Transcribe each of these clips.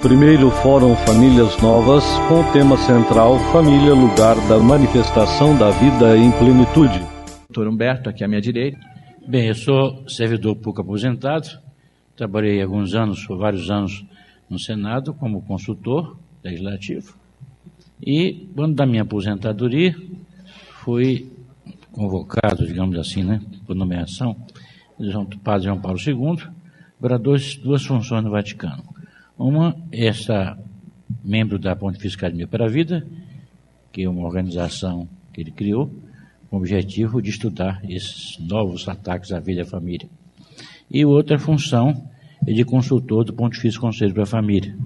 Primeiro Fórum Famílias Novas, com o tema central Família, lugar da manifestação da vida em plenitude. Doutor Humberto, aqui à minha direita. Bem, eu sou servidor público aposentado, trabalhei alguns anos, por vários anos, no Senado como consultor legislativo. E, quando da minha aposentadoria, fui convocado, digamos assim, né, por nomeação do Padre João Paulo II para dois, duas funções no Vaticano. Uma, essa membro da Pontifícia Academia para a Vida, que é uma organização que ele criou, com o objetivo de estudar esses novos ataques à vida e à família. E outra função é de consultor do Pontifício Conselho para a Família.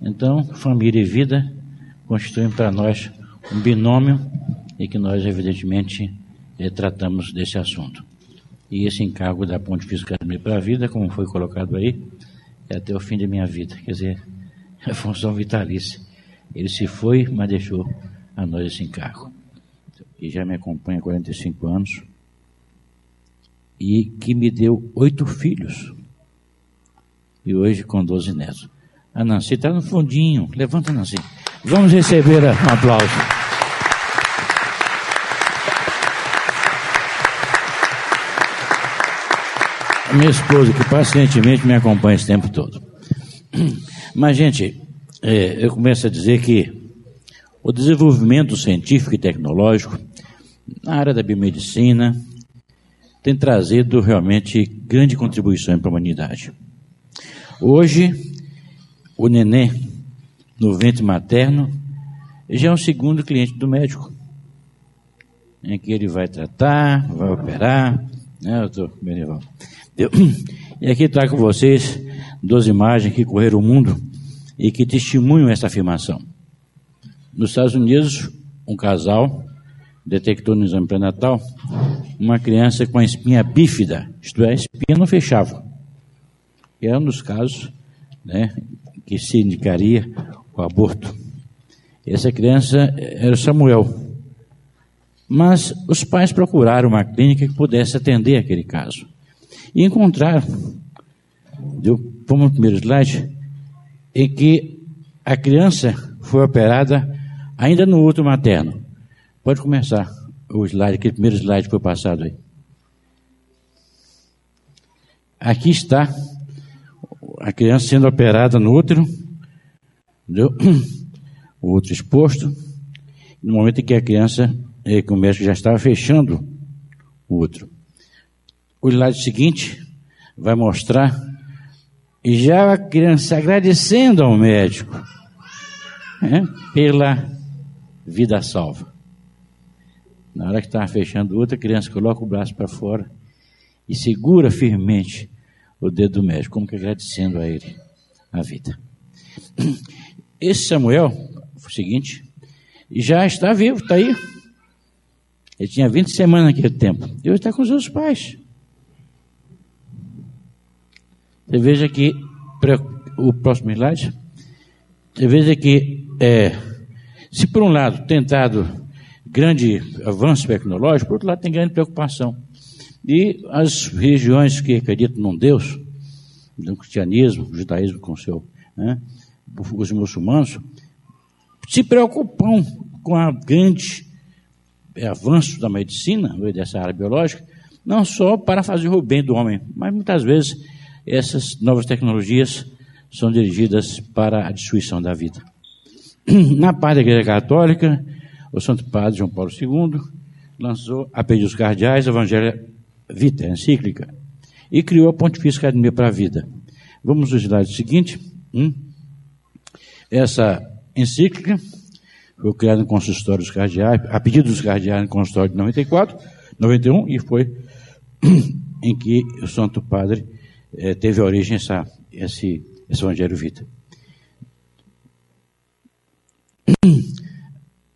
Então, família e vida constituem para nós um binômio e que nós, evidentemente, eh, tratamos desse assunto. E esse encargo da Pontifícia Academia para a Vida, como foi colocado aí, é até o fim da minha vida. Quer dizer, é função vitalícia. Ele se foi, mas deixou a nós esse encargo que já me acompanha há 45 anos, e que me deu oito filhos, e hoje com 12 netos. A Nancy está no fundinho, levanta Nancy. Vamos receber um aplauso. A minha esposa, que pacientemente me acompanha esse tempo todo. Mas, gente, é, eu começo a dizer que o desenvolvimento científico e tecnológico na área da biomedicina tem trazido realmente grande contribuição para a humanidade. Hoje, o neném no ventre materno já é o segundo cliente do médico, em que ele vai tratar, vai operar, né, doutor Benival? E aqui trago com vocês duas imagens que correram o mundo e que testemunham essa afirmação. Nos Estados Unidos, um casal detectou no exame pré-natal uma criança com a espinha bífida, isto é, a espinha não fechava. E é um dos casos né, que se indicaria o aborto. Essa criança era Samuel. Mas os pais procuraram uma clínica que pudesse atender aquele caso. E encontraram, deu, vamos no primeiro slide, em que a criança foi operada ainda no útero materno. Pode começar o slide, aquele primeiro slide que foi passado aí. Aqui está a criança sendo operada no útero, entendeu? o útero exposto, no momento em que a criança, é, que o médico já estava fechando o útero. O slide seguinte vai mostrar e já a criança agradecendo ao médico é, pela vida salva. Na hora que estava fechando outra, criança coloca o braço para fora e segura firmemente o dedo do médico, como que agradecendo a ele a vida. Esse Samuel, o seguinte, já está vivo, está aí. Ele tinha 20 semanas naquele tempo. Deus está com os seus pais. Você veja que, o próximo slide, você veja que, é, se por um lado tentado grande avanço tecnológico, por outro lado tem grande preocupação. E as regiões que acreditam num Deus, no cristianismo, judaísmo com seu, né, os muçulmanos, se preocupam com a grande avanço da medicina, dessa área biológica, não só para fazer o bem do homem, mas muitas vezes essas novas tecnologias são dirigidas para a destruição da vida. Na parte da Igreja Católica, o Santo Padre João Paulo II lançou a pedidos cardeais Evangelho Vita, encíclica, e criou a Pontifícia Academia para a Vida. Vamos no slide seguinte. Hum? Essa encíclica foi criada no consistório dos cardeais, a pedido dos cardeais no consistório de 94, 91, e foi em que o Santo Padre eh, teve origem essa, esse, esse Evangelho Vita.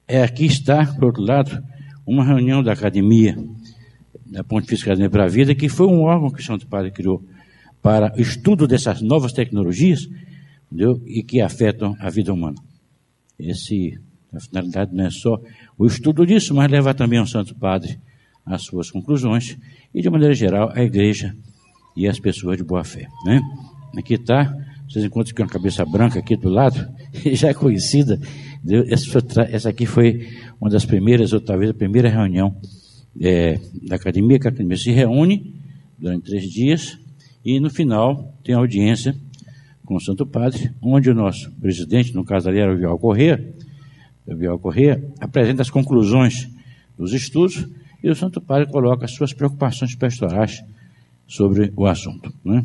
É, aqui está, por outro lado, uma reunião da academia, da Pontifícia Academia para a Vida, que foi um órgão que o Santo Padre criou para estudo dessas novas tecnologias entendeu? e que afetam a vida humana. Esse, a finalidade não é só o estudo disso, mas leva também ao Santo Padre às suas conclusões e, de maneira geral, a igreja e as pessoas de boa fé. Né? Aqui está vocês encontram com uma cabeça branca aqui do lado, já é conhecida. Essa aqui foi uma das primeiras, ou talvez a primeira reunião é, da academia, que a academia se reúne durante três dias e no final tem audiência com o Santo Padre, onde o nosso presidente, no caso ali era o Vial Corrêa, o Vial Corrêa apresenta as conclusões dos estudos e o Santo Padre coloca as suas preocupações pastorais sobre o assunto. Né?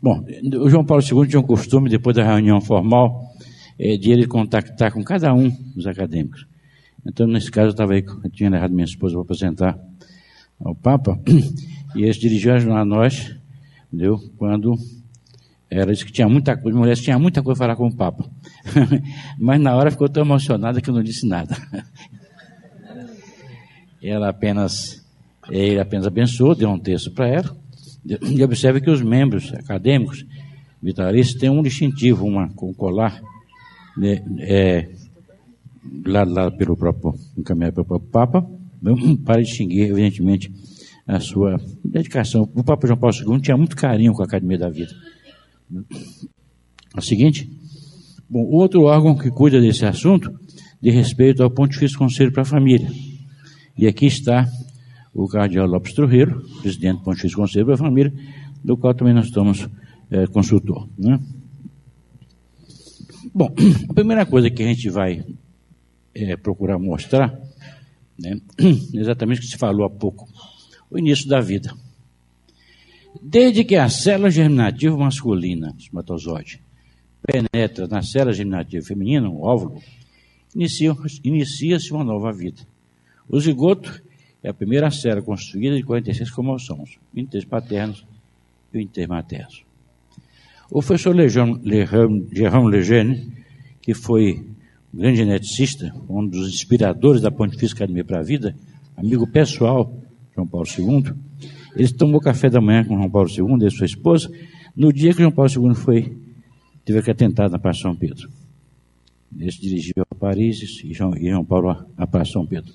Bom, o João Paulo II tinha um costume, depois da reunião formal, é, de ele contactar com cada um dos acadêmicos. Então, nesse caso, eu estava aí, eu tinha levado minha esposa para apresentar ao Papa, e ele se dirigiu a nós, entendeu? Quando ela disse que tinha muita coisa, mulher tinha muita coisa para falar com o Papa. Mas na hora ficou tão emocionada que eu não disse nada. ela apenas, ele apenas abençoou, deu um texto para ela. E observe que os membros acadêmicos vitalistas têm um distintivo, uma com colar, né, é, lá, lá pelo próprio, encaminhado pelo próprio Papa, para distinguir, evidentemente, a sua dedicação. O Papa João Paulo II tinha muito carinho com a Academia da Vida. A seguinte, bom, o outro órgão que cuida desse assunto de respeito ao Pontifício Conselho para a Família. E aqui está o cardeal Lopes Trujillo, presidente do Pontifício Conselho para a Família, do qual também nós estamos é, consultor. Né? Bom, a primeira coisa que a gente vai é, procurar mostrar, né, exatamente o que se falou há pouco, o início da vida. Desde que a célula germinativa masculina, espermatozoide, penetra na célula germinativa feminina, o óvulo, inicia-se inicia uma nova vida. O zigoto é a primeira célula constituída de 46 cromossomos, 23 paternos e 23 maternos. O professor Jérôme Lejeune, que foi um grande geneticista, um dos inspiradores da Pontifícia Academia para a Vida, amigo pessoal de João Paulo II, ele tomou café da manhã com João Paulo II e sua esposa, no dia que João Paulo II foi, teve aquele atentado na Praça São Pedro. Ele se dirigiu a Paris e João, e João Paulo a Praça São Pedro.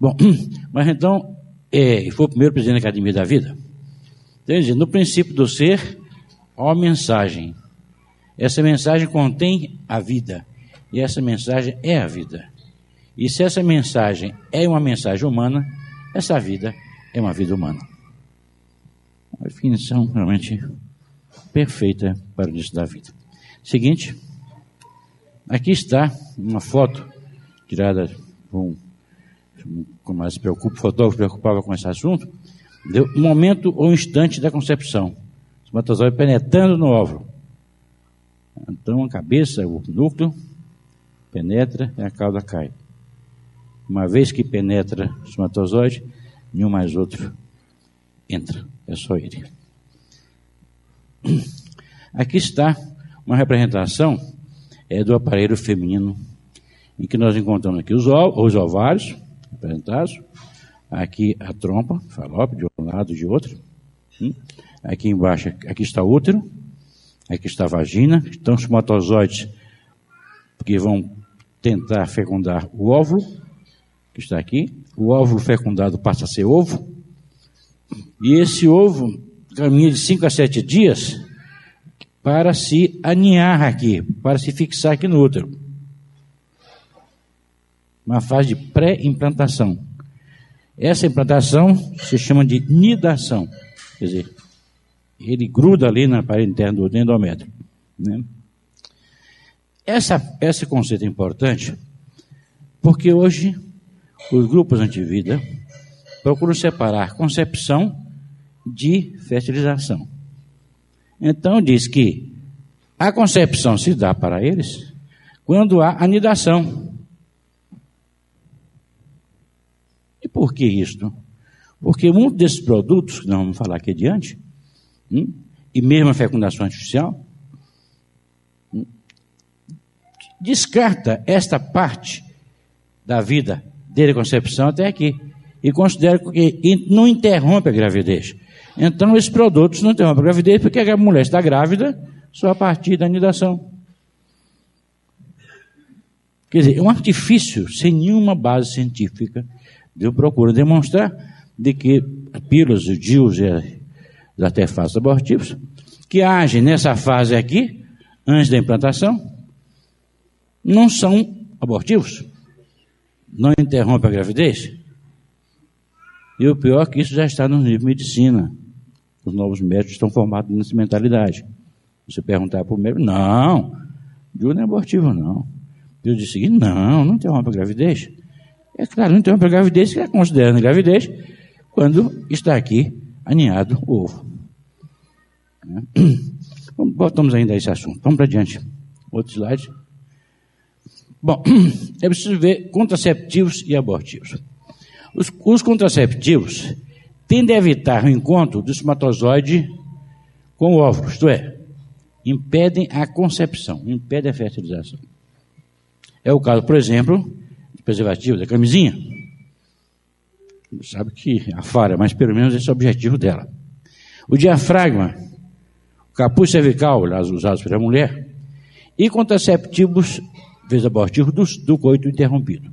Bom, mas então, é, foi o primeiro presidente da Academia da Vida. Então, no princípio do ser, uma mensagem. Essa mensagem contém a vida. E essa mensagem é a vida. E se essa mensagem é uma mensagem humana, essa vida é uma vida humana. Uma definição realmente perfeita para o início da vida. Seguinte, aqui está uma foto tirada com, como ela se preocupa, o fotógrafo preocupava com esse assunto, deu um momento ou um instante da concepção. O espermatozoide penetrando no óvulo. Então a cabeça, o núcleo, penetra e a cauda cai. Uma vez que penetra o espermatozoide, nenhum mais outro entra. É só ele. Aqui está uma representação é, do aparelho feminino, em que nós encontramos aqui os, os ovários representados, aqui a trompa, falope, de um lado e de outro. Hum? Aqui embaixo, aqui está o útero, aqui está a vagina, estão os somatozoides que vão tentar fecundar o óvulo, que está aqui. O óvulo fecundado passa a ser ovo. E esse ovo caminha de 5 a 7 dias para se aninhar aqui, para se fixar aqui no útero. Uma fase de pré-implantação. Essa implantação se chama de nidação. Quer dizer, ele gruda ali na parede interna do endométrio. Né? Essa, esse conceito é importante porque hoje os grupos antivida procuram separar concepção de fertilização. Então diz que a concepção se dá para eles quando há anidação. E por que isto? Porque muitos desses produtos, que nós vamos falar aqui adiante, hum, e mesmo a fecundação artificial, descarta esta parte da vida desde a concepção até aqui e considera que não interrompe a gravidez. Então, esses produtos não interrompem a gravidez porque a mulher está grávida só a partir da anidação. Quer dizer, é um artifício sem nenhuma base científica. Eu procuro demonstrar de que pílulas, DIUs e artefatos abortivos que agem nessa fase aqui, antes da implantação, não são abortivos. Não interrompe a gravidez. E o pior é que isso já está no nível de medicina. Os novos médicos estão formados nessa mentalidade. Você perguntar para o médico, não, Júlio não é abortivo, não. Eu disse não, não interrompe a gravidez. É claro, não interrompe a gravidez, que é considerando gravidez quando está aqui aninhado o ovo. Voltamos ainda a esse assunto. Vamos para adiante. Outro slide. Bom, é preciso ver contraceptivos e abortivos. Os, os contraceptivos tendem a evitar o encontro do espermatozoide com o óvulo, isto é, impedem a concepção, impedem a fertilização. É o caso, por exemplo, preservativo, da camisinha. Sabe que a falha, mas pelo menos esse é o objetivo dela. O diafragma, o capuz cervical, usados pela mulher, e contraceptivos vezes abortivo do, do coito interrompido.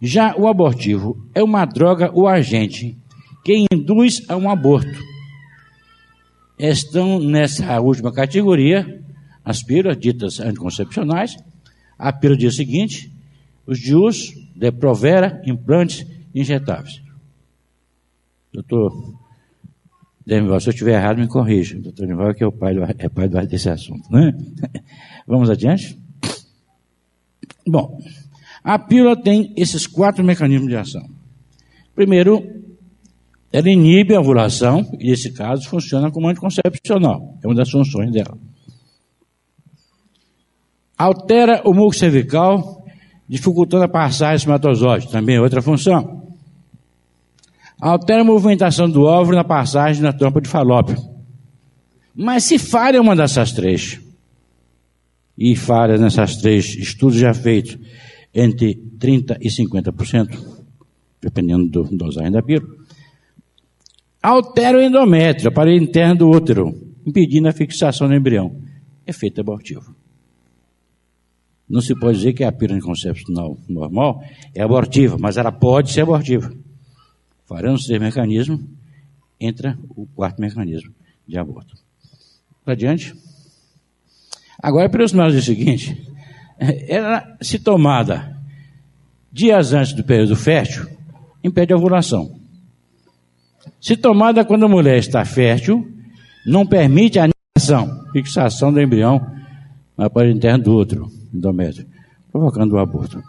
Já o abortivo é uma droga ou agente que induz a um aborto. Estão nessa última categoria as pílulas ditas anticoncepcionais, a pílula do dia seguinte, os de uso de provera, implantes injetáveis. Doutor Demival, se eu estiver errado, me corrija. Doutor Demival que é o pai, do, é pai desse assunto, né? Vamos adiante? Bom, a pílula tem esses quatro mecanismos de ação. Primeiro, ela inibe a ovulação, e nesse caso funciona como anticoncepcional, é uma das funções dela. Altera o muco cervical, dificultando a passagem do espermatozoide, também é outra função. Altera a movimentação do óvulo na passagem na tampa de falópio. Mas se falha uma dessas três, e falha nessas três estudos já feitos entre 30% e 50%, dependendo do dosagem da pílula, altera o endométrio, a parede interna do útero, impedindo a fixação do embrião. Efeito abortivo. Não se pode dizer que a pílula anticoncepcional normal é abortiva, mas ela pode ser abortiva. Farando esse mecanismo, entra o quarto mecanismo de aborto. Adiante. Agora, para os nós é o seguinte: ela, se tomada dias antes do período fértil, impede a ovulação. Se tomada quando a mulher está fértil, não permite a aniquilação, fixação do embrião na parede interna do outro endométrio, provocando o aborto.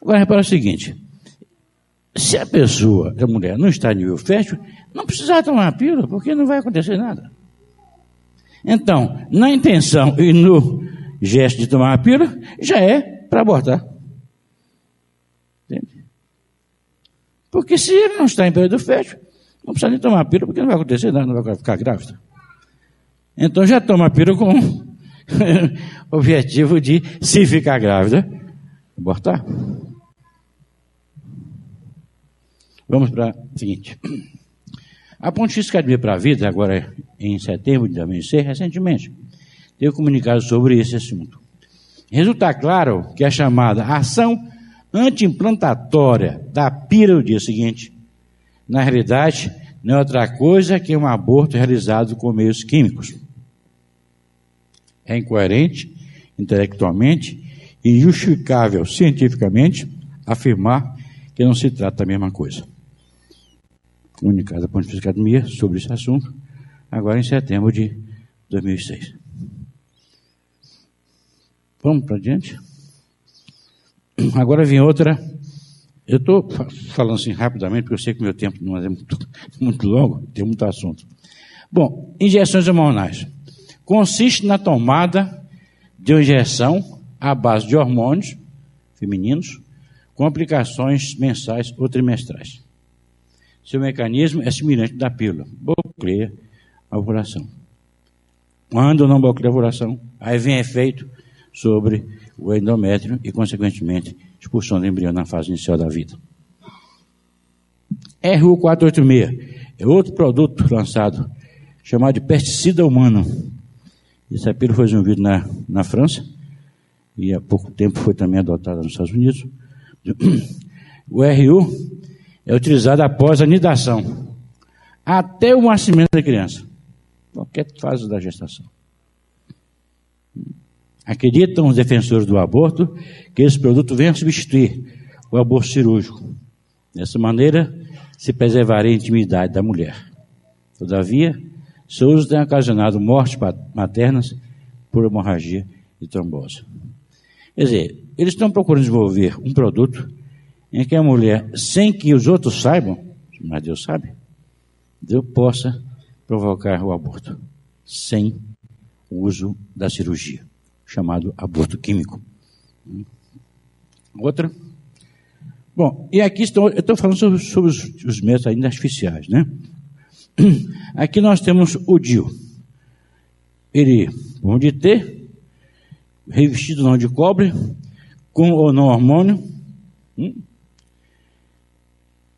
Agora, repara o seguinte: se a pessoa, a mulher, não está em nível fértil, não precisa tomar a pílula, porque não vai acontecer nada. Então, na intenção e no gesto de tomar a pílula, já é para abortar. Entende? Porque se ele não está em período fértil, não precisa nem tomar a pílula, porque não vai acontecer nada, não vai ficar grávida. Então já toma a pílula com objetivo de, se ficar grávida, abortar. Vamos para o seguinte. A Pontifícia Academia para a Vida, agora em setembro de 2006, recentemente, teve comunicado sobre esse assunto. Resulta claro que a chamada ação anti-implantatória da pílula do dia seguinte, na realidade, não é outra coisa que um aborto realizado com meios químicos. É incoerente, intelectualmente e justificável cientificamente afirmar que não se trata da mesma coisa comunicado à Pontifícia Academia sobre esse assunto, agora em setembro de 2006. Vamos para adiante? Agora vem outra. Eu estou falando assim rapidamente, porque eu sei que meu tempo não é muito, muito longo, tem muito assunto. Bom, injeções hormonais. Consiste na tomada de uma injeção à base de hormônios femininos, com aplicações mensais ou trimestrais. Seu mecanismo é semelhante da pílula. Bloqueia a ovulação. Quando não bloqueia a ovulação, aí vem efeito sobre o endométrio e, consequentemente, expulsão do embrião na fase inicial da vida. RU486 é outro produto lançado, chamado de pesticida humano. Essa pílula foi desenvolvida na, na França e há pouco tempo foi também adotada nos Estados Unidos. O RU é utilizado após a nidação, até o nascimento da criança. qualquer fase da gestação. Acreditam os defensores do aborto que esse produto venha substituir o aborto cirúrgico. Dessa maneira, se preservaria a intimidade da mulher. Todavia, seu uso tem ocasionado mortes maternas por hemorragia e trombose. Quer dizer, eles estão procurando desenvolver um produto em que a mulher, sem que os outros saibam, mas Deus sabe, Deus possa provocar o aborto, sem o uso da cirurgia, chamado aborto químico. Outra. Bom, e aqui estou, eu estou falando sobre, sobre os, os métodos ainda artificiais, né? Aqui nós temos o DIU. Ele, vamos de revestido não de cobre, com ou não hormônio. Hum?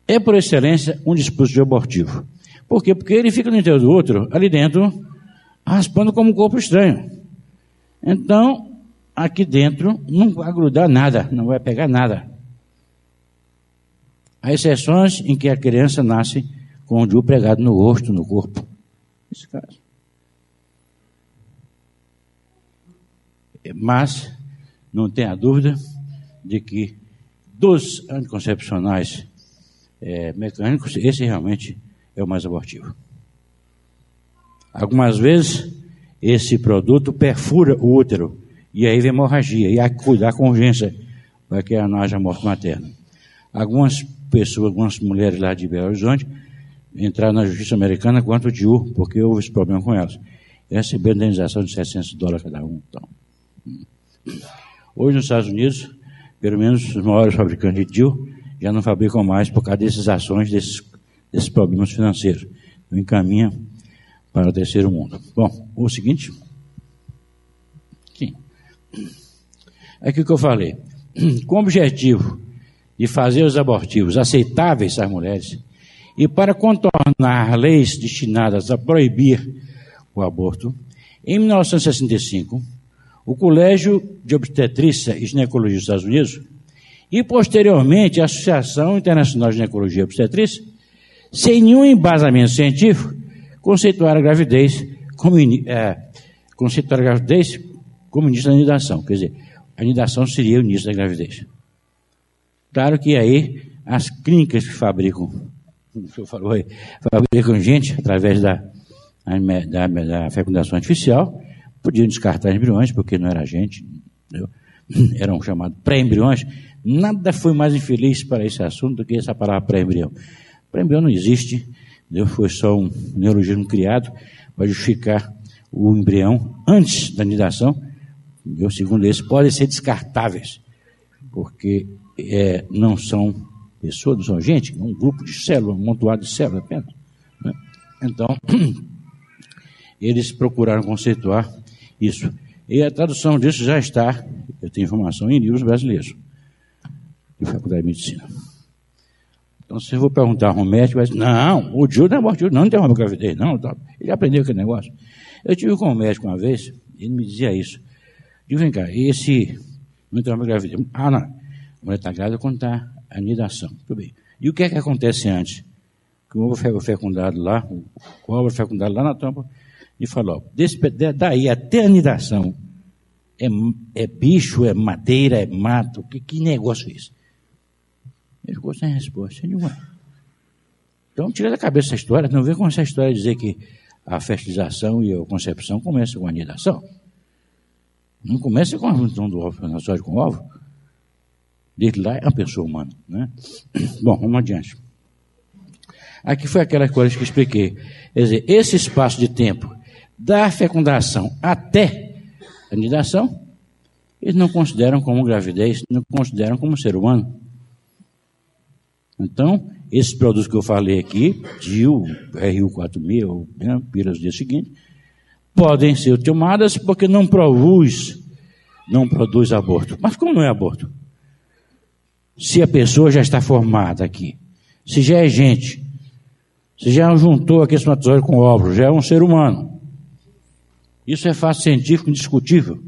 É, por excelência, um dispositivo abortivo. Por quê? Porque ele fica no interior do outro, ali dentro, raspando como um corpo estranho. Então, aqui dentro não vai grudar nada, não vai pegar nada. Há exceções em que a criança nasce com o DIU pregado no rosto, no corpo. Esse caso. Mas, não tenha dúvida de que dos anticoncepcionais é, mecânicos, esse realmente é o mais abortivo. Algumas vezes, esse produto perfura o útero e aí vem hemorragia, e há que cuidar com urgência para que não haja morte materna. Algumas pessoas, algumas mulheres lá de Belo Horizonte, entraram na justiça americana quanto de U, porque houve esse problema com elas. E receberam indenização de 700 dólares cada um. Então. Hoje nos Estados Unidos, pelo menos os maiores fabricantes de DIU já não fabricam mais por causa dessas ações, desses, desses problemas financeiros. Então encaminha para o terceiro mundo. Bom, o seguinte. Sim. É aquilo que eu falei. Com o objetivo de fazer os abortivos aceitáveis às mulheres e para contornar leis destinadas a proibir o aborto, em 1965, o Colégio de Obstetrícia e Ginecologia dos Estados Unidos e, posteriormente, a Associação Internacional de Ginecologia e Obstetrícia, sem nenhum embasamento científico, conceituaram a gravidez como, é, conceituaram a gravidez como início da anidação. Quer dizer, a anidação seria o início da gravidez. Claro que aí as clínicas que fabricam, como o senhor falou aí, fabricam gente através da, da, da fecundação artificial, podiam descartar embriões, porque não era gente, entendeu? eram chamados pré-embriões. Nada foi mais infeliz para esse assunto do que essa palavra pré-embrião. Pré-embrião não existe, entendeu? foi só um neologismo criado para justificar o embrião antes da nidação. Entendeu? Segundo eles, podem ser descartáveis, porque é, não são pessoas, não são gente, um grupo de células, um montuado de células apenas. Né? Então, eles procuraram conceituar isso. E a tradução disso já está, eu tenho informação em livros brasileiros, de Faculdade de Medicina. Então, se eu vou perguntar a um médico, vai dizer, não, o Júlio não é morto, não interrompe a gravidez, não. Tá. Ele aprendeu aquele negócio. Eu tive com um médico uma vez, ele me dizia isso. Digo, vem cá, esse não interrompe a gravidez. Ah, não, a mulher está grávida quando está a nidação. Tudo bem. E o que é que acontece antes? Que o ovo foi fecundado lá, o ovo fecundado lá na tampa, e falou: desse, daí até a anidação é, é bicho, é madeira, é mato, que, que negócio é esse? Ele ficou sem resposta nenhuma. Então tira da cabeça essa história, não vem com essa história dizer que a fertilização e a concepção começam com a anidação. Não começa com a junção do ovo, na com o ovo. Desde lá é uma pessoa humana. Né? Bom, vamos adiante. Aqui foi aquela coisa que expliquei. Quer dizer, esse espaço de tempo da fecundação até a nidação, eles não consideram como gravidez, não consideram como ser humano. Então, esses produtos que eu falei aqui, DIU, RU4000, né, pílulas do dia seguinte, podem ser tomadas porque não produz, não produz aborto. Mas como não é aborto? Se a pessoa já está formada aqui, se já é gente, se já juntou aquele espermatozoide com óvulo, já é um ser humano. Isso é fato científico indiscutível.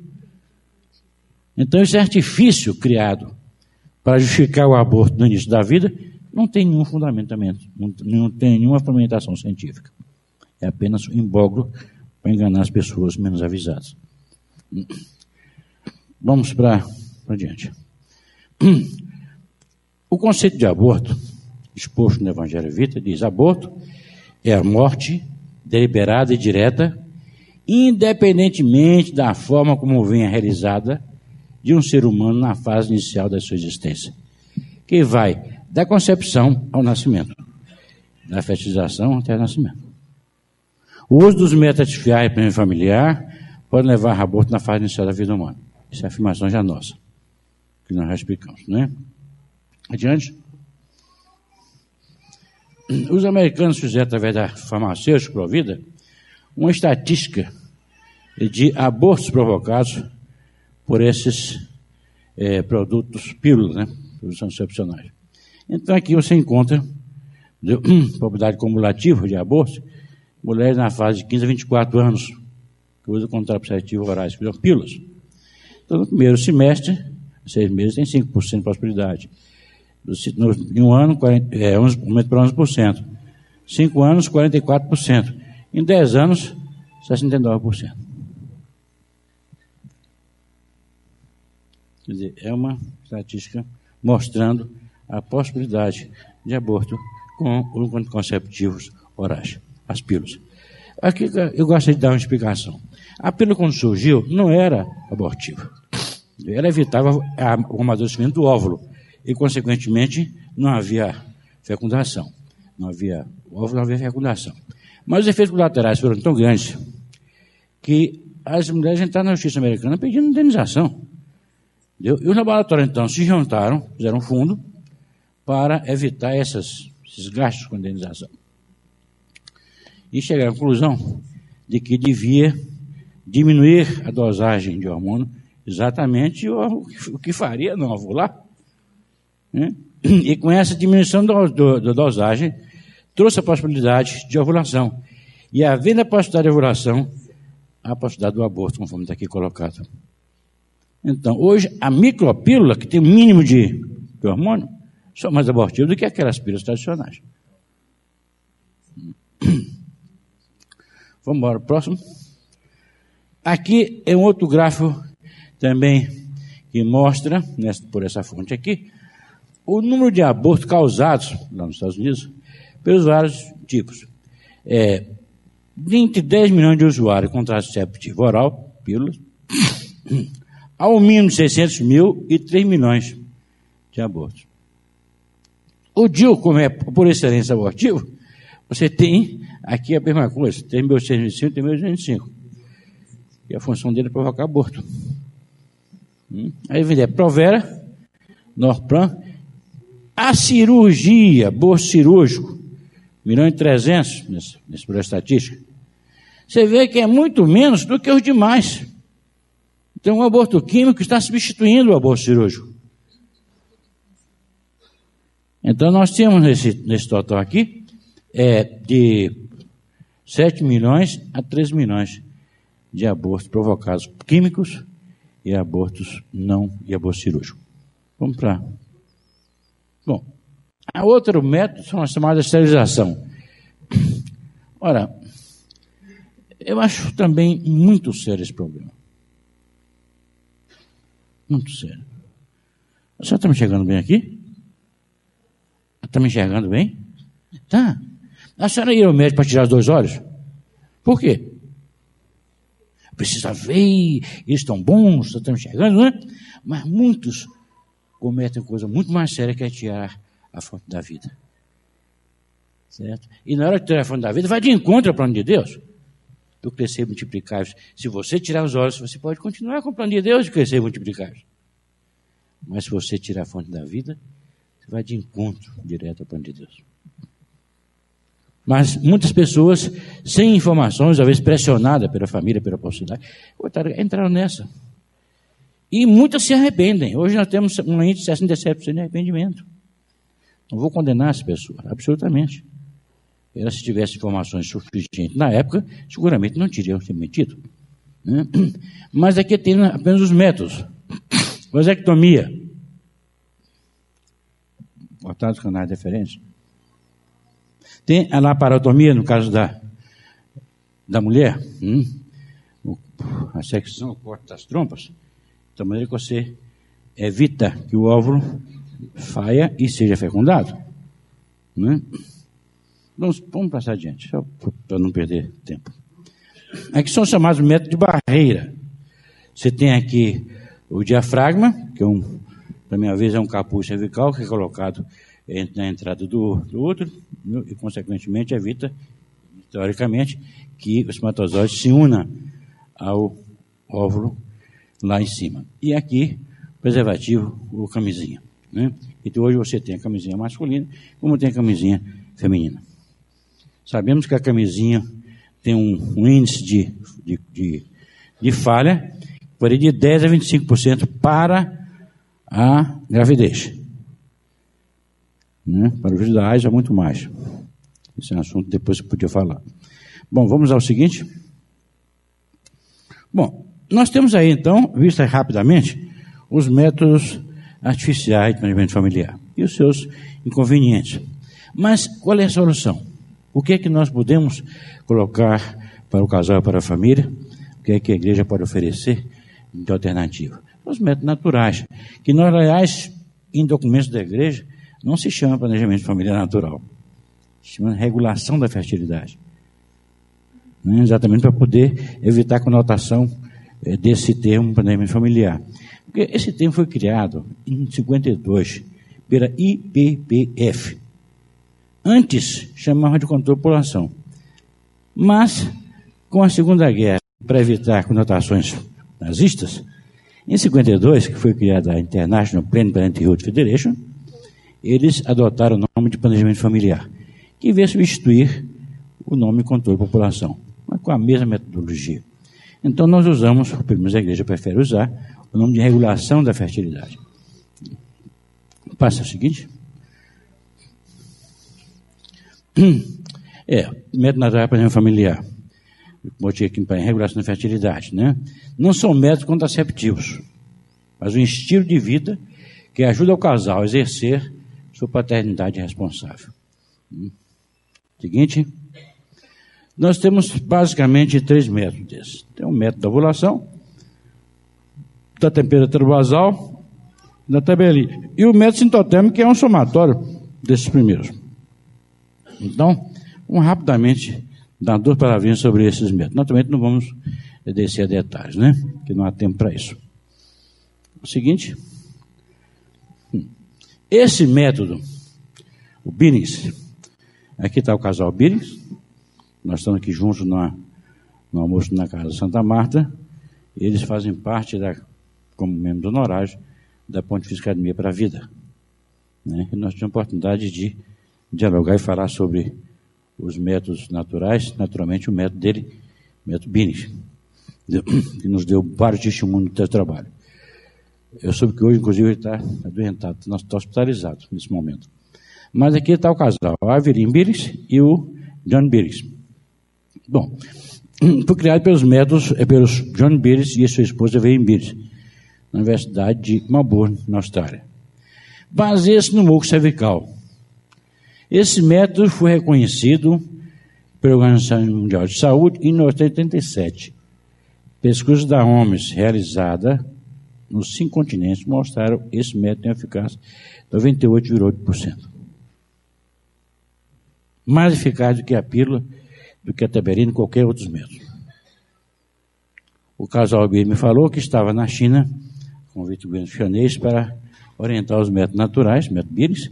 Então, esse artifício criado para justificar o aborto no início da vida não tem nenhum fundamentamento, não, tem nenhuma fundamentação científica. É apenas um imbróglio para enganar as pessoas menos avisadas. Vamos para adiante. O conceito de aborto, exposto no Evangelho Vita, diz: aborto é a morte deliberada e direta, independentemente da forma como venha realizada de um ser humano na fase inicial da sua existência, que vai da concepção ao nascimento, da fertilização até o nascimento. O uso dos métodos artificiais para familiar pode levar a aborto na fase inicial da vida humana. Isso é afirmação já nossa, que nós já explicamos, né? Adiante. Os americanos fizeram, através da farmacêutica Provida, uma estatística de abortos provocados por esses é, produtos pílulas, né? Produtos anticoncepcionais. Então aqui você encontra de, probabilidade cumulativa de aborto, mulheres na fase de 15 a 24 anos, que usam contraceptivo orais, que pílulas. Então no primeiro semestre, seis meses, tem 5% de possibilidade. Em um ano, 40, é, 11, aumento para 11%. Cinco anos, 44%. Em 10 anos, 69%. Quer dizer, é uma estatística mostrando a possibilidade de aborto com os anticonceptivos orais, as pílulas. Aqui eu gostaria de dar uma explicação. A pílula, quando surgiu, não era abortiva. Ela evitava o amadurecimento do óvulo e, consequentemente, não havia fecundação. Não havia óvulo, não havia fecundação. Mas os efeitos colaterais foram tão grandes que as mulheres entraram na justiça americana pedindo indenização. Entendeu? E os laboratórios, então, se juntaram, fizeram um fundo para evitar essas, esses gastos com indenização. E chegaram à conclusão de que devia diminuir a dosagem de hormônio exatamente o, que faria não ovular. Né? E com essa diminuição da dosagem, trouxe a possibilidade de ovulação. E havendo a possibilidade de ovulação, a possibilidade do aborto, conforme está aqui colocado. Então, hoje, a micropílula, que tem o mínimo de, de hormônio, são mais abortivas do que aquelas pílulas tradicionais. Vamos embora, próximo. Aqui é um outro gráfico também que mostra, por essa fonte aqui, o número de abortos causados lá nos Estados Unidos pelos vários tipos. É, entre 10 milhões de usuários contraceptivo oral, pílulas, ao mínimo de 600 mil e 3 milhões de abortos. O DIL, como é por excelência abortivo, você tem aqui a mesma coisa, tem 1.625 tem 1.205. E a função dele é provocar aborto. Hum? Aí vem é Provera, Norplan, a cirurgia, bolso cirúrgico, milhão e trezentos nesse, nesse projeto estatístico. Você vê que é muito menos do que os demais. Então, o aborto químico está substituindo o aborto cirúrgico. Então, nós temos nesse, nesse total aqui é, de 7 milhões a 3 milhões de abortos provocados químicos e abortos não e aborto cirúrgico. Vamos para. Bom, a outro método são as chamadas esterilização. Ora, eu acho também muito sério esse problema. Muito sério. Senhora está me enxergando bem aqui? Está me enxergando bem? Tá. A senhora ia ao médico para tirar os dois olhos? Por quê? Precisa ver, eles estão bons, estão me enxergando, não é? Mas muitos cometem coisa muito mais séria que é tirar a fonte da vida. Certo? E na hora de tirar a fonte da vida, vai de encontro ao plano de Deus. Do crescer e multiplicar. Se você tirar os olhos, você pode continuar com o plano de Deus de crescer e multiplicar. Mas se você tirar a fonte da vida, você vai de encontro direto ao plano de Deus. Mas muitas pessoas, sem informações, às vezes pressionadas pela família, pela possibilidade, entraram nessa. E muitas se arrependem. Hoje nós temos um índice de 67% de arrependimento. Não vou condenar essa pessoa, absolutamente. Ela, se tivesse informações suficientes na época, seguramente não teria se metido. Né? Mas aqui tem apenas os métodos. Vasectomia. Botar os canais de referência. Tem a laparotomia, no caso da, da mulher, hum, a secção, o corte das trompas, de maneira que você evita que o óvulo faia e seja fecundado. Né? Vamos, vamos passar adiante, para não perder tempo. Aqui são chamados métodos de barreira. Você tem aqui o diafragma, que é um, da minha vez é um capuz cervical que é colocado na entrada do, do útero e, consequentemente, evita, teoricamente, que o espermatozoide se una ao óvulo lá em cima. E aqui, preservativo ou camisinha. Né? Então, hoje você tem a camisinha masculina, como tem a camisinha feminina. Sabemos que a camisinha tem um, um índice de, de, de, de falha, varia de 10 a 25% para a gravidez. Né? Para os da AIDS é muito mais. Esse é um assunto que depois você podia falar. Bom, vamos ao seguinte. Bom, nós temos aí então, visto rapidamente, os métodos artificiais de planejamento familiar e os seus inconvenientes. Mas qual é a solução? O que é que nós podemos colocar para o casal e para a família? O que é que a igreja pode oferecer de alternativa? Os métodos naturais, que nós, aliás, em documentos da igreja, não se chama planejamento familiar natural. Se chama regulação da fertilidade. Né? Exatamente para poder evitar a conotação desse termo planejamento familiar. Porque esse termo foi criado em 52 pela IPPF. Antes chamava de controle de população. Mas, com a Segunda Guerra, para evitar conotações nazistas, em 52, que foi criada a International Planned Parenthood Federation, eles adotaram o nome de planejamento familiar, que veio substituir o nome controle de população, mas com a mesma metodologia. Então nós usamos, pelo a igreja prefere usar, o nome de regulação da fertilidade. Passa o seguinte. É, método natural para familiar. Botei aqui para regulação da fertilidade, né? Não são métodos contraceptivos, mas um estilo de vida que ajuda o casal a exercer sua paternidade responsável. Seguinte. Nós temos basicamente três métodos Tem o método da ovulação, da temperatura basal, da tabelinha. E o método sintotérmico, que é um somatório desses primeiros. Então, vamos rapidamente dar duas palavrinhas sobre esses métodos. Naturalmente, não vamos descer a detalhes, né? Porque não há tempo para isso. O seguinte. Hum, esse método, o Billings, aqui está o casal Billings, nós estamos aqui juntos no almoço na Casa Santa Marta. Eles fazem parte, da, como membros honorários, da Pontifícia Academia para a Vida. Né? E nós tivemos a oportunidade de dialogar e falar sobre os métodos naturais, naturalmente o método dele, o método Binish, que nos deu vários testemunhos do seu trabalho. Eu soube que hoje, inclusive, ele está adoentado, está hospitalizado nesse momento. Mas aqui está o casal, o Averin Bires e o John Bires. Bom, foi criado pelos métodos, é pelos John Beers e sua esposa Evelyn Beers, na Universidade de Melbourne, na Austrália. Baseia-se no muco cervical. Esse método foi reconhecido pela Organização Mundial de Saúde em 1987. Pesquisas da OMS realizada nos cinco continentes mostraram esse método tem eficácia de 98,8%. Mais eficaz do que a pílula do que a taberina e qualquer outro método. O casal Albir me falou que estava na China, com o governo chinês, para orientar os métodos naturais, método Bires,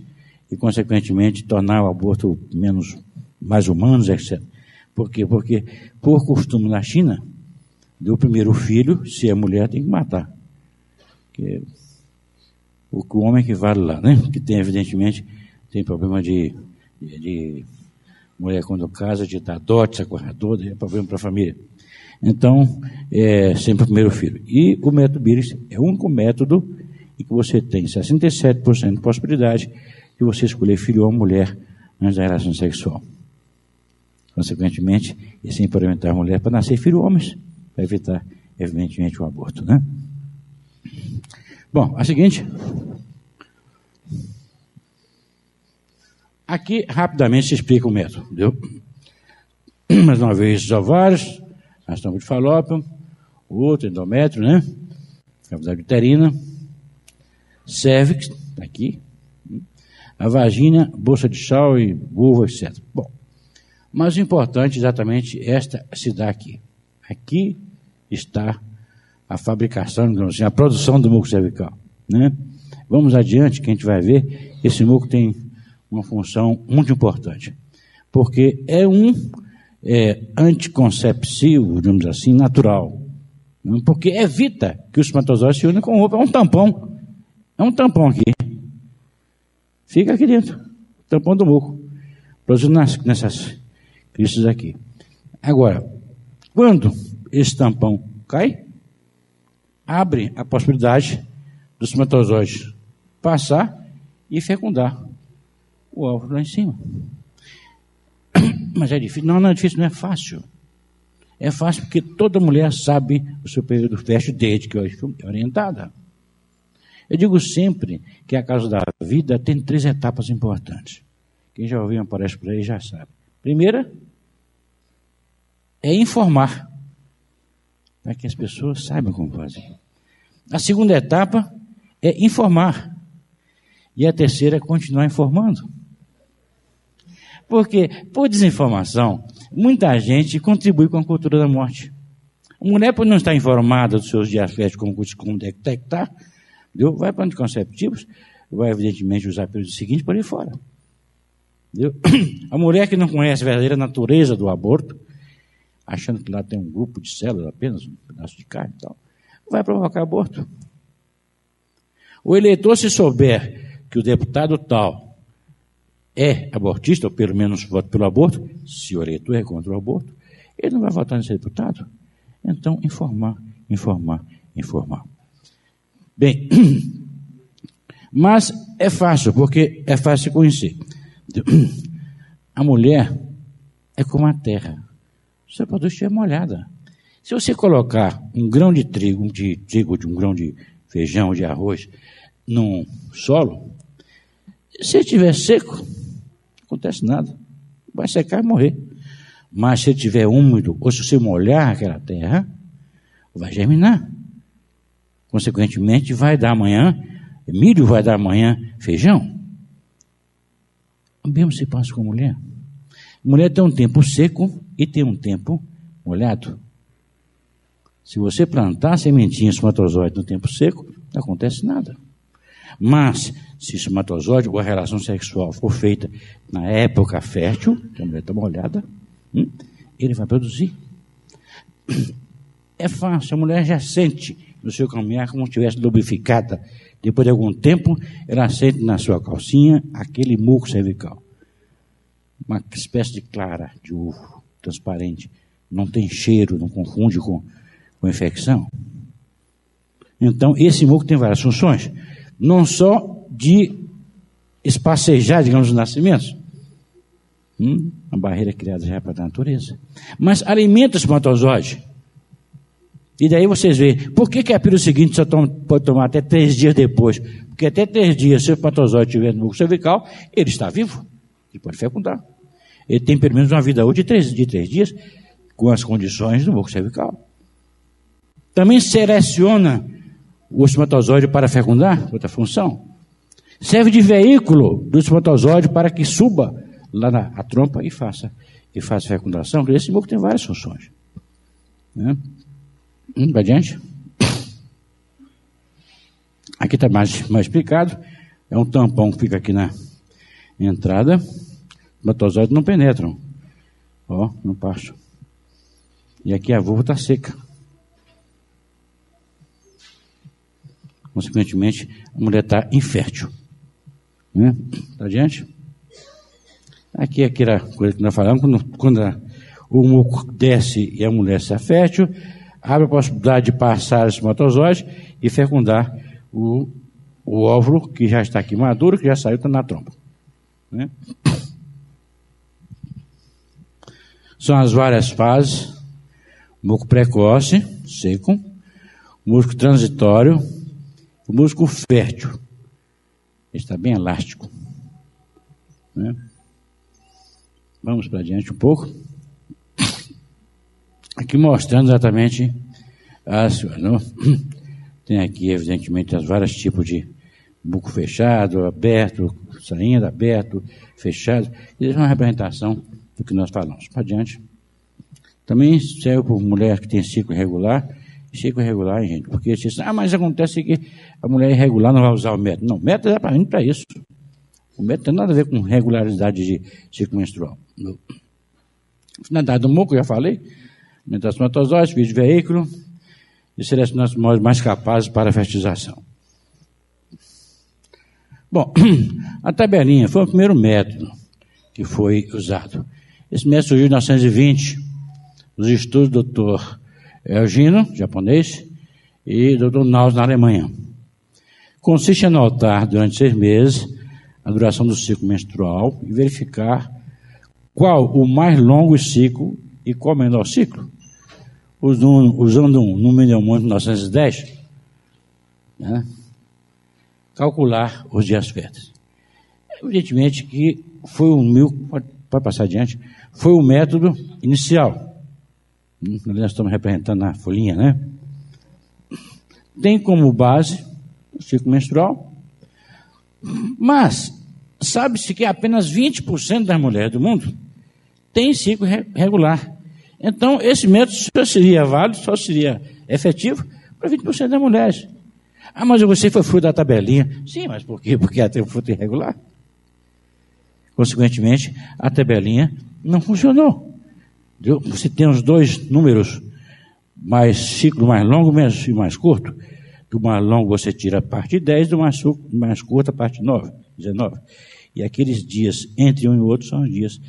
e, consequentemente, tornar o aborto menos, mais humanos, etc. Por quê? Porque, por costume na China, do primeiro filho, se é mulher, tem que matar. Que o, homem que vale lá, né? Que tem, evidentemente, tem problema de, de mulher quando casa de dar dote, coisa toda, é problema para a família. Então, é sempre o primeiro filho. E o método Bires é o único método em que você tem 67% de possibilidade de você escolher filho ou mulher antes da relação sexual. Consequentemente, e sempre orientar a mulher para nascer filho homens, para evitar, evidentemente, o aborto. Né? Bom, a seguinte. Aqui, rapidamente, se explica o método. Entendeu? mais uma vez, os ovários, a estampa de falópio, o outro endométrio, né? Cavidade uterina, cervix, tá aqui, a vagina, bolsa de chão e vulva, etc. Bom, mas o importante exatamente esta se dá aqui. Aqui está a fabricação, assim, a produção do muco cervical. Né? Vamos adiante, que a gente vai ver, esse muco tem uma função muito importante, porque é um é, anticonceptivo, digamos assim, natural, né? porque evita que o espermatozoide se une com ovo, é um tampão, é um tampão aqui, fica aqui dentro, tampão do muco, produzindo nessas cristas aqui. Agora, quando esse tampão cai, abre a possibilidade do espermatozoide passar e fecundar o óvulo lá em cima. Mas é difícil? Não, não é difícil, não é fácil. É fácil porque toda mulher sabe o seu período fértil desde que é orientada. Eu digo sempre que a causa da vida tem três etapas importantes. Quem já ouviu palestra por aí já sabe. Primeira é informar para que as pessoas saibam como fazer. A segunda etapa é informar. E a terceira é continuar informando. Porque, por desinformação, muita gente contribui com a cultura da morte. A mulher, por não estar informada dos seus diafetos, como, como detectar, entendeu? vai para anticonceptivos, vai, evidentemente, usar pelos seguintes por aí fora. A mulher que não conhece a verdadeira natureza do aborto, achando que lá tem um grupo de células apenas, um pedaço de carne e tal, vai provocar aborto. O eleitor, se souber que o deputado tal é abortista, ou pelo menos vota pelo aborto, se o eleitor é contra o aborto, ele não vai votar nesse deputado. Então, informar, informar, informar. Bem, mas é fácil, porque é fácil conhecer. A mulher é como a terra sua produção é molhada. Se você colocar um grão de trigo, de trigo, de um grão de feijão, de arroz, num solo, se estiver seco, acontece nada. Vai secar e morrer. Mas se estiver úmido, ou se você molhar aquela terra, vai germinar. Consequentemente, vai dar amanhã, milho vai dar amanhã feijão. O mesmo se passa com a mulher. A mulher tem um tempo seco e tem um tempo molhado. Se você plantar sementinha espermatozoide no tempo seco, não acontece nada. Mas, se espermatozoide ou a relação sexual for feita na época fértil, que a mulher está molhada, hum, ele vai produzir. É fácil, a mulher já sente no seu caminhar como se estivesse lubrificada. Depois de algum tempo, ela sente na sua calcinha aquele muco cervical. Uma espécie de clara de ovo transparente, não tem cheiro, não confunde com, com infecção. Então, esse muco tem várias funções, não só de espacejar, digamos, os nascimentos, hum, a barreira criada já para a natureza, mas alimenta o espermatozoide. E daí vocês veem, por que, que a pílula seguinte só toma, pode tomar até três dias depois? Porque até três dias, se o espermatozoide estiver no muco cervical, ele está vivo, ele pode fecundar ele tem pelo menos uma vida útil de três, de três dias, com as condições do muco cervical. Também seleciona o espermatozoide para fecundar, outra função. Serve de veículo do espermatozoide para que suba lá na a trompa e faça, e faça fecundação. Esse muco tem várias funções. Né? Vamos para adiante. Aqui está mais, mais explicado. É um tampão que fica aqui na entrada espermatozoides não penetram. Ó, não passam. E aqui a vulva está seca. Consequentemente, a mulher está infértil. Né? Tá adiante? Aqui é aquela coisa que nós falamos, quando, quando a, o muco desce e a mulher se fértil, abre a possibilidade de passar o espermatozoide e fecundar o, o óvulo que já está aqui maduro, que já saiu, está na trompa. Né? São as várias fases: músculo precoce, seco, músculo transitório, músculo fértil. Está bem elástico. Né? Vamos para diante um pouco. aqui mostrando exatamente as. Não? Tem aqui, evidentemente, os vários tipos de buco fechado, aberto, saindo, aberto, fechado. Isso é uma representação do que nós falamos. Para adiante. Também serve para mulher que tem ciclo irregular. Ciclo irregular, gente, porque diz, ah, mas acontece que a mulher irregular não vai usar o método. Não, o método é para para isso. O método tem nada a ver com regularidade de ciclo menstrual. Finalidade do muco, já falei. Alimentação espermatozoide, vídeo de veículo. E selecionar os modos mais capazes para a fertilização. Bom, a tabelinha foi o primeiro método que foi usado. Esse método surgiu em 1920, nos estudos do Dr. Eugino, japonês, e Dr. Naus, na Alemanha. Consiste em anotar durante seis meses a duração do ciclo menstrual e verificar qual o mais longo ciclo e qual o menor ciclo. Usando um número de 1910, né? calcular os dias férteis. Evidentemente que foi o meu, pode passar adiante, foi o método inicial. Nós estamos representando na folhinha, né? Tem como base o ciclo menstrual, mas sabe-se que apenas 20% das mulheres do mundo têm ciclo regular. Então, esse método só seria válido, só seria efetivo para 20% das mulheres. Ah, mas você foi fruto da tabelinha. Sim, mas por quê? Porque ela um fruto irregular. Consequentemente, a tabelinha não funcionou. Você tem os dois números, mais ciclo mais longo e mais curto. Do mais longo você tira a parte 10, do mais, mais curto a parte 9, 19. E aqueles dias entre um e outro são os dias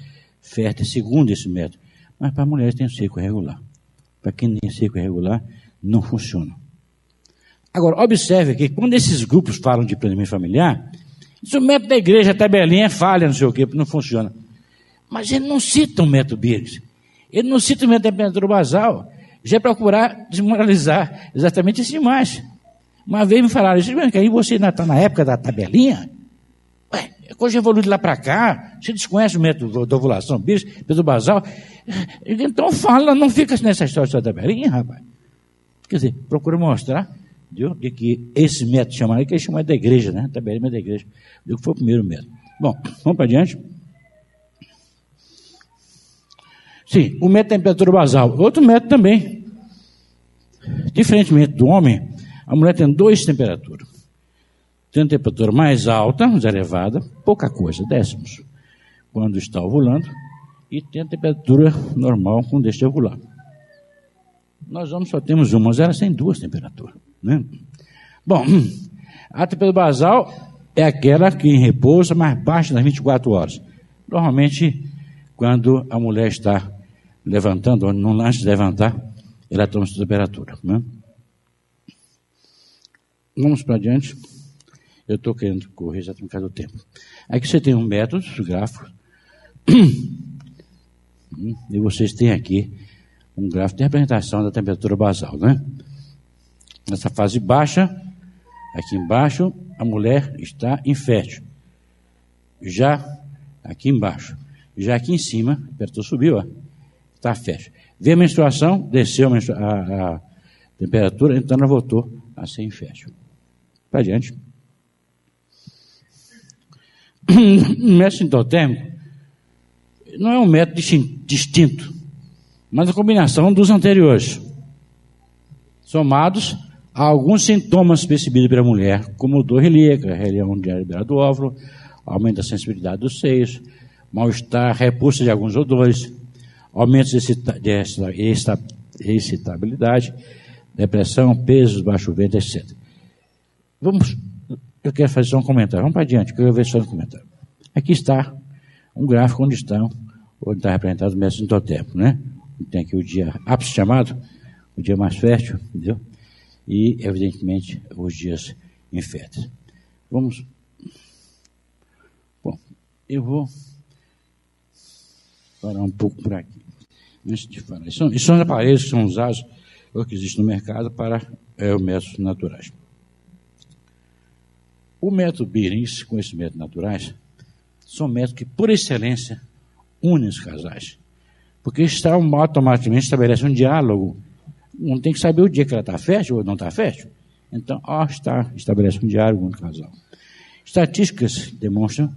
férteis, segundo esse método. Mas para mulheres tem ciclo irregular. Para quem tem ciclo irregular, não funciona. Agora, observe que quando esses grupos falam de planejamento familiar, isso o método da igreja, a tabelinha é falha, não sei o quê, não funciona. Mas ele não cita o método Biggs. Ele não cita o da temperatura basal. Já é procurar desmoralizar exatamente esse mais. Uma vez me falaram, que aí você ainda está na época da tabelinha? Ué, a coisa evoluiu de lá para cá. Você desconhece o método da ovulação Biggs, método basal? Então fala, não fica nessa história da tabelinha, rapaz. Quer dizer, procura mostrar Viu? De que esse método chamaram, que eles chamam da igreja, né? Tabelinha é da igreja. Que foi o primeiro método. Bom, vamos para adiante. Sim, o método de temperatura basal. Outro método também. Diferentemente do homem, a mulher tem duas temperaturas. Tem a temperatura mais alta, mais elevada, pouca coisa, décimos, quando está ovulando, e tem a temperatura normal quando deixa ovular. Nós homens só temos uma, mas ela tem duas temperaturas. Né? Bom, a temperatura basal é aquela que repousa mais baixa nas 24 horas. Normalmente, quando a mulher está levantando, não antes de levantar, ela toma essa temperatura. Né? Vamos para adiante. Eu estou querendo correr, já tem do tempo. Aqui você tem um método, gráfico. E vocês têm aqui um gráfico de representação da temperatura basal, né? Nessa fase baixa, aqui embaixo, a mulher está infértil. Já aqui embaixo. Já aqui em cima, a temperatura subiu, ó, está fértil. Vê a menstruação, desceu a, a, a temperatura, então ela voltou a ser infértil. Para adiante. O método sintotérmico não é um método distinto, mas a combinação dos anteriores, somados Há alguns sintomas percebidos pela mulher, como dor ilíaca, reunião de do óvulo, aumento da sensibilidade dos seios, mal-estar, repulsa de alguns odores, aumento de excitabilidade, depressão, pesos, baixo ventre, etc. Vamos, eu quero fazer só um comentário. Vamos para adiante, que eu vou ver só um comentário. Aqui está um gráfico onde estão, onde está representado o método sintotérmico, né? Tem aqui o dia ápice chamado, o dia mais fértil, entendeu? e, evidentemente, os dias inférteis. Vamos. Bom, eu vou parar um pouco por aqui. Antes de falar. Isso são aparelhos que são usados, ou que existem no mercado, para é, os métodos naturais. O método Birins, com esses métodos naturais, são métodos que, por excelência, unem os casais. Porque está automaticamente estabelece um diálogo. Não tem que saber o dia que ela está fértil ou não está fértil. Então, ó, está, estabelece um diálogo no casal. Estatísticas demonstram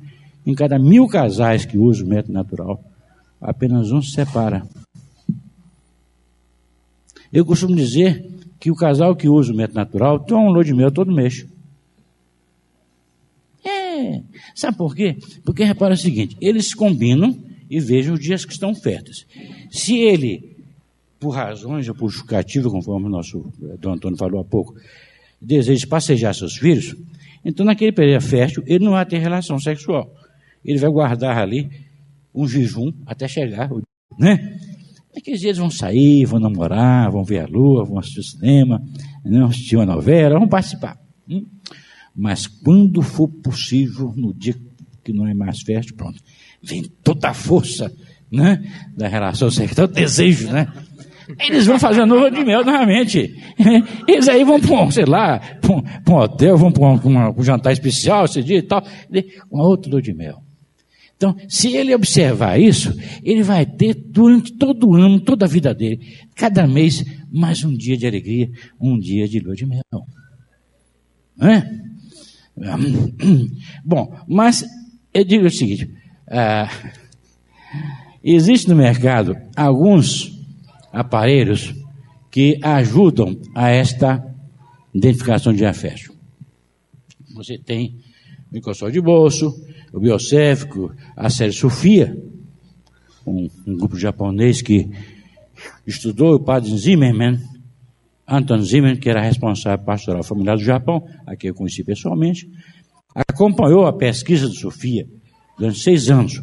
em cada mil casais que usam o método natural, apenas um se separa. Eu costumo dizer que o casal que usa o método natural toma um lua de mel todo mês. É. Sabe por quê? Porque repara o seguinte: eles combinam e vejam os dias que estão férteis. Se ele, por razões ou por justificativa, conforme o nosso eh, Dom Antônio falou há pouco, deseja passejar seus filhos, então naquele período fértil ele não vai ter relação sexual. Ele vai guardar ali um jejum até chegar, né? Naqueles dias eles vão sair, vão namorar, vão ver a lua, vão assistir o cinema, vão assistir uma novela, vão participar. Hum? Mas quando for possível, no dia que não é mais fértil, pronto, vem toda a força né, da relação sexual, o desejo, né? Eles vão fazer novo de mel novamente. Eles aí vão para um, sei lá, para um, hotel, vão para um, um, jantar especial esse dia e tal. Um outro lua de mel. Então, se ele observar isso, ele vai ter durante todo o ano, toda a vida dele, cada mês, mais um dia de alegria, um dia de lua de mel. É? Bom, mas eu digo o seguinte: ah, existe no mercado alguns aparelhos que ajudam a esta identificação de afeto. Você tem microscópio de bolso, o biocéfico, a série Sofia, um, um, grupo japonês que estudou o padre Zimmermann, Anton Zimmermann, que era responsável pastoral familiar do Japão, a quem eu conheci pessoalmente, acompanhou a pesquisa de Sofia durante seis anos.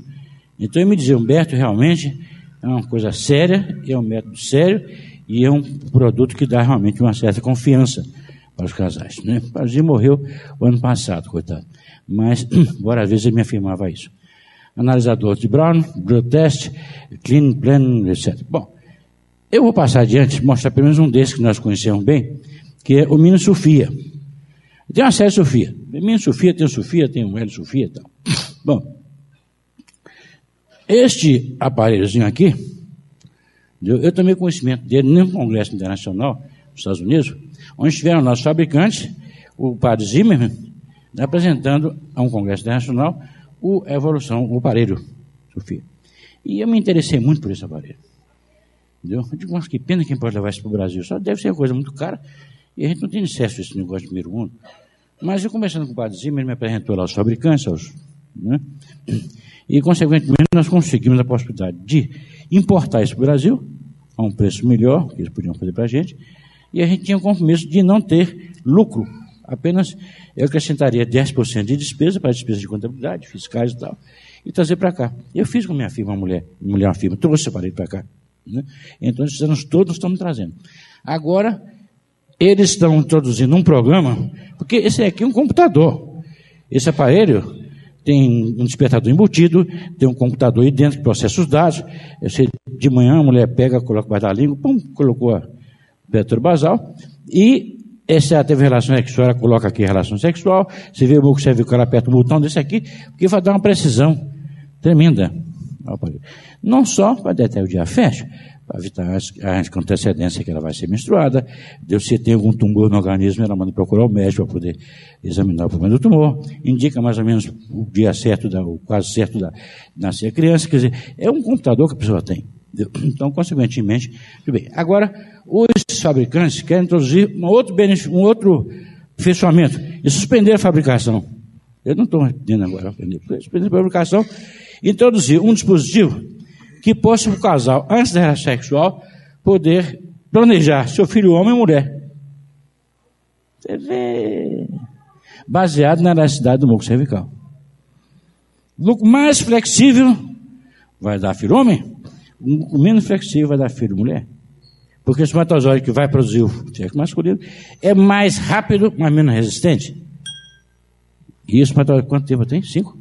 Então ele me dizia, Humberto, realmente é uma coisa séria, é um método sério e é um produto que dá realmente uma certa confiança para os casais. Né? O padre morreu o ano passado, coitado mas várias vezes ele me afirmava isso. Analisador de Brown, Blood Test, Clean Plan, etc. Bom, eu vou passar adiante, mostrar pelo menos um desses que nós conhecemos bem, que é o Mino Sofia. Tem uma série Sofia. Mino Sofia, tem o Sofia, tem o Hélio Sofia e tal. Bom, este aparelhozinho aqui, eu, tomei conhecimento dele num congresso internacional nos Estados Unidos, onde tiveram nossos fabricantes, o padre Zimmermann, apresentando a um congresso internacional o evolução, o aparelho, Sofia. E eu me interessei muito por esse aparelho. Entendeu? Eu digo, mas que pena quem pode levar isso para o Brasil. Só deve ser uma coisa muito cara e a gente não tem acesso a esse negócio de primeiro mundo. Mas eu conversando com o padre Zimmer, ele me apresentou lá os fabricantes, aos, né? e consequentemente nós conseguimos a possibilidade de importar isso para o Brasil, a um preço melhor, que eles podiam fazer para a gente, e a gente tinha o compromisso de não ter lucro Apenas eu acrescentaria 10% de despesa para despesa de contabilidade, fiscais e tal, e trazer para cá. Eu fiz com minha firma, mulher, mulher uma firma, trouxe o aparelho para cá. Né? Então, esses anos todos estamos trazendo. Agora, eles estão introduzindo um programa, porque esse aqui é um computador. Esse aparelho tem um despertador embutido, tem um computador aí dentro que processa os dados. Sei, de manhã a mulher pega, coloca o da língua, pum, colocou a petro basal, e essa ela teve relação sexual, ela coloca aqui relação sexual. Você vê o buco cervical, ela aperta o botão desse aqui, porque vai dar uma precisão tremenda. Não só para detectar o dia fecha, para evitar a antecedência que ela vai ser menstruada. Deus, se tem algum tumor no organismo, ela manda procurar o médico para poder examinar o problema do tumor. Indica mais ou menos o dia certo, da, o quase certo da nascer a criança. Quer dizer, é um computador que a pessoa tem. Então, consequentemente, tudo bem. Agora, os fabricantes querem introduzir um outro, benefício, um outro fechamento e suspender a fabricação. Eu não estou entendendo agora, suspender a fabricação, introduzir um dispositivo que possa o casal, antes da relação sexual, poder planejar seu filho homem ou mulher. Você vê. Baseado na elasticidade do muco cervical. O mais flexível vai dar filho homem, menos flexível vai dar filho mulher. Porque o espermatozoide que vai produzir o sexo masculino é mais rápido, mas menos resistente. E o espermatozoide, quanto tempo tem? Cinco?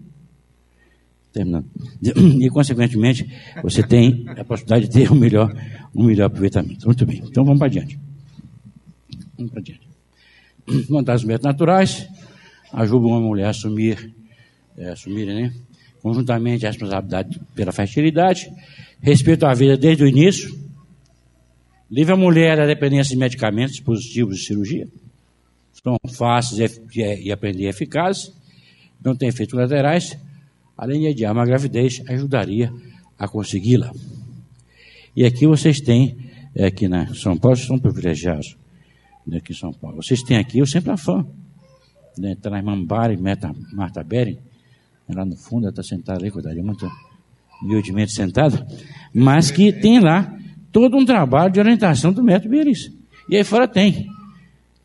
Terminando. E, consequentemente, você tem a possibilidade de ter um melhor, um melhor aproveitamento. Muito bem. Então, vamos para adiante. Vamos para dar os métodos naturais. Ajuda uma mulher a assumir, é, assumir, né? conjuntamente a responsabilidade pela fertilidade, respeito à vida desde o início, livre a mulher da dependência de medicamentos, dispositivos de cirurgia, são fáceis e aprender eficazes, não tem efeitos laterais, além de adiar uma gravidez, ajudaria a consegui-la. E aqui vocês têm, é, aqui na São Paulo, vocês são privilegiados, né, aqui em São Paulo. Vocês têm aqui o Sempre Fã, né, está na irmã Bari, Marta Bering, lá no fundo, ela está sentada ali, cuidado, muito humildemente sentada, mas que tem lá todo um trabalho de orientação do método Beris. E aí fora tem.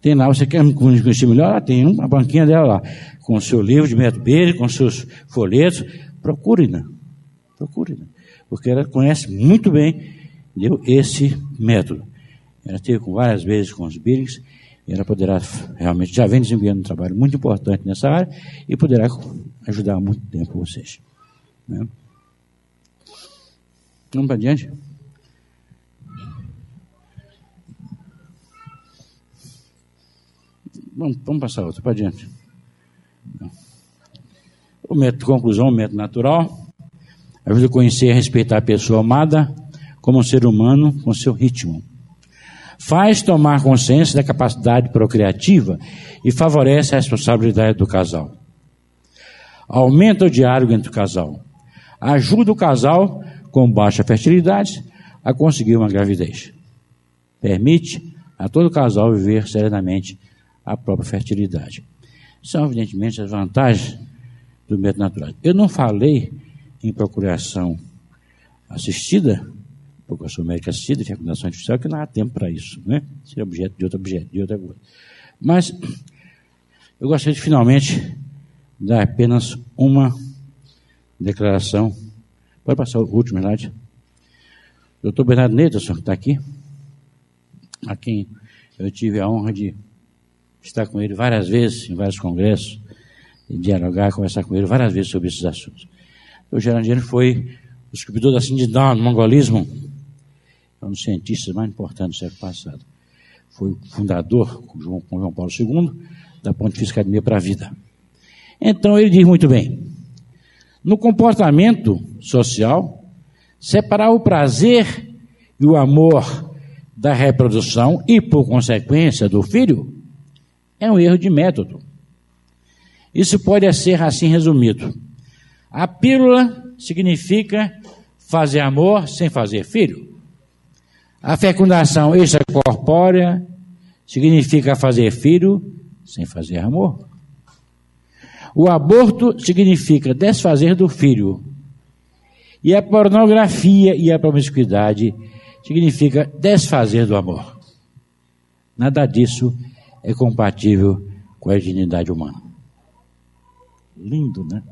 Tem lá, você quer conhecer melhor? Ela tem uma banquinha dela lá, com o seu livro de método Beris, com seus folhetos. Procure, né? Procure, né? Porque ela conhece muito bem deu esse método. Ela teve com várias vezes com os Beris, e ela poderá realmente, já vem desempenhando um trabalho muito importante nessa área e poderá ajudar muito tempo vocês. Né? Vamos para adiante? Vamos, vamos passar outro, para adiante. O método, conclusão, o método natural, ajuda a conhecer e respeitar a pessoa amada como um ser humano com seu ritmo. Faz tomar consciência da capacidade procriativa e favorece a responsabilidade do casal. Aumenta o diálogo entre o casal. Ajuda o casal com baixa fertilidade a conseguir uma gravidez. Permite a todo casal viver serenamente a própria fertilidade. São, evidentemente, as vantagens do método natural. Eu não falei em procuração assistida, sou médico assistida, fecundação artificial, que não há tempo para isso, né? Seria objeto de outro objeto, de outra coisa. Mas eu gostaria de finalmente dar apenas uma declaração. Pode passar o último, verdade? Doutor Bernardo Neterson, que está aqui, a quem eu tive a honra de estar com ele várias vezes, em vários congressos, dialogar, conversar com ele várias vezes sobre esses assuntos. O Gerandiano foi o descobridor da de Down, mongolismo, é um dos cientistas mais importantes do século passado. Foi fundador, com João, com João Paulo II, da Pontifícia Academia para a Vida. Então ele diz muito bem: no comportamento social, separar o prazer e o amor da reprodução e, por consequência, do filho é um erro de método. Isso pode ser assim resumido. A pílula significa fazer amor sem fazer filho. A fecundação extracorpórea significa fazer filho sem fazer amor. O aborto significa desfazer do filho. E a pornografia e a promiscuidade significa desfazer do amor. Nada disso é compatível com a dignidade humana. Lindo, né?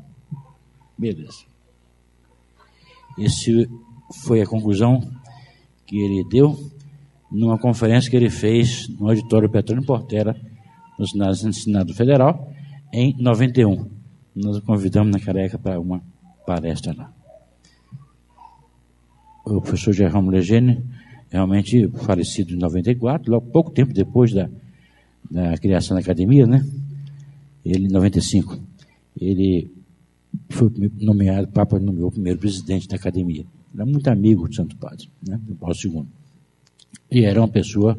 Beleza. Esse foi a conclusão que ele deu numa conferência que ele fez no auditório Petróleo Portela, no Senado Federal, em 91. Nós o convidamos na Careca para uma palestra lá. O professor Jerome Legene, realmente falecido em 94, logo pouco tempo depois da, da criação da academia, né? Ele, em 95, ele foi nomeado, o Papa nomeou o primeiro presidente da academia. Era muito amigo do Santo Padre, né? Do Paulo II. E era uma pessoa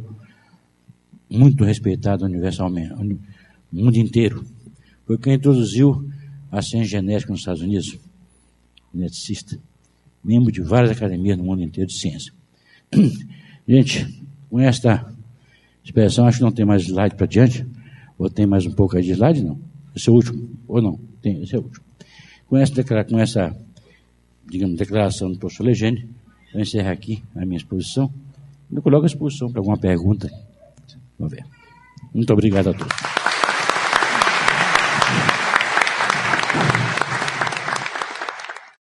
muito respeitada universalmente, no mundo inteiro. Foi quem introduziu a ciência genética nos Estados Unidos, geneticista, membro de várias academias no mundo inteiro de ciência. Gente, com esta expressão, acho que não tem mais slide para diante. Ou tem mais um pouco aí de slide? Não. Esse é o último. Ou não? Tem, esse é o último. Com essa, com essa digamos, declaração do professor Legende, eu encerro aqui a minha exposição. Eu coloco a exposição para alguma pergunta. Vamos ver. Muito obrigado a todos.